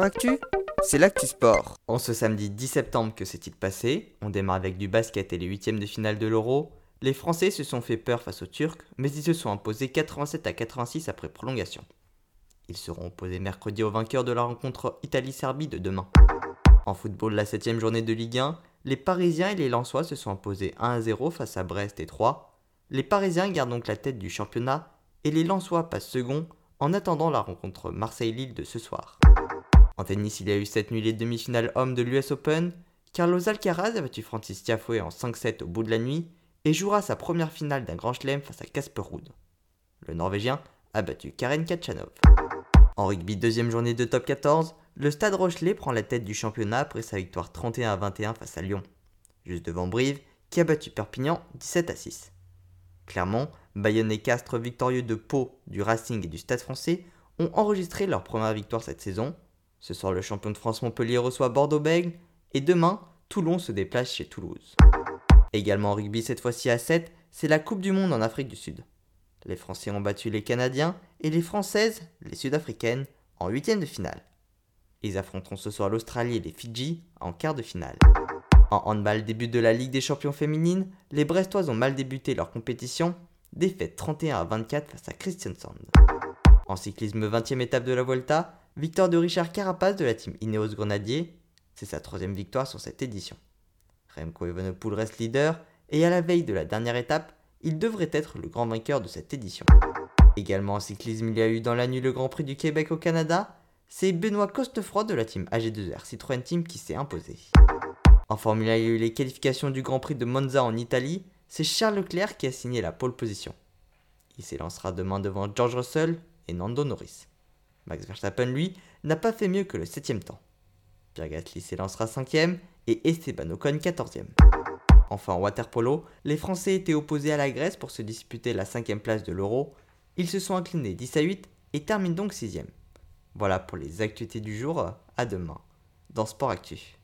Actu, c'est l'actu sport. En ce samedi 10 septembre, que s'est-il passé On démarre avec du basket et les huitièmes de finale de l'Euro. Les Français se sont fait peur face aux Turcs, mais ils se sont imposés 87 à 86 après prolongation. Ils seront opposés mercredi au vainqueur de la rencontre Italie-Serbie de demain. En football, la 7 journée de Ligue 1, les Parisiens et les Lensois se sont imposés 1 0 face à Brest et 3. Les Parisiens gardent donc la tête du championnat et les Lensois passent second en attendant la rencontre Marseille-Lille de ce soir. En tennis, il y a eu cette nuit les demi-finales hommes de l'US Open. Carlos Alcaraz a battu Francis Tiafoe en 5-7 au bout de la nuit et jouera sa première finale d'un grand chelem face à Casper Ruud. Le Norvégien a battu Karen Kachanov. En rugby, deuxième journée de top 14, le Stade Rochelet prend la tête du championnat après sa victoire 31 à 21 face à Lyon, juste devant Brive qui a battu Perpignan 17 à 6. Clermont, Bayonne et Castres victorieux de Pau, du Racing et du Stade français ont enregistré leur première victoire cette saison. Ce soir, le champion de France Montpellier reçoit Bordeaux-Bègles et demain, Toulon se déplace chez Toulouse. Également en rugby, cette fois-ci à 7, c'est la Coupe du Monde en Afrique du Sud. Les Français ont battu les Canadiens et les Françaises, les Sud-Africaines, en huitième de finale. Ils affronteront ce soir l'Australie et les Fidji en quart de finale. En handball, début de la Ligue des champions féminines, les Brestoises ont mal débuté leur compétition, défaite 31 à 24 face à Christiansand. En cyclisme 20e étape de la Volta, victoire de Richard Carapace de la team Ineos Grenadier, c'est sa troisième victoire sur cette édition. Remco Evenepoel reste leader et à la veille de la dernière étape, il devrait être le grand vainqueur de cette édition. Également en cyclisme, il y a eu dans la nuit le Grand Prix du Québec au Canada, c'est Benoît Costefroid de la team AG2R Citroën Team qui s'est imposé. En Formule 1, il y a eu les qualifications du Grand Prix de Monza en Italie. C'est Charles Leclerc qui a signé la pole position. Il s'élancera demain devant George Russell et Nando Norris. Max Verstappen, lui, n'a pas fait mieux que le 7ème temps. Pierre Gasly s'élancera 5ème et Esteban Ocon 14ème. Enfin, en waterpolo, les Français étaient opposés à la Grèce pour se disputer la 5ème place de l'Euro. Ils se sont inclinés 10 à 8 et terminent donc 6ème. Voilà pour les actualités du jour. À demain dans Sport Actu.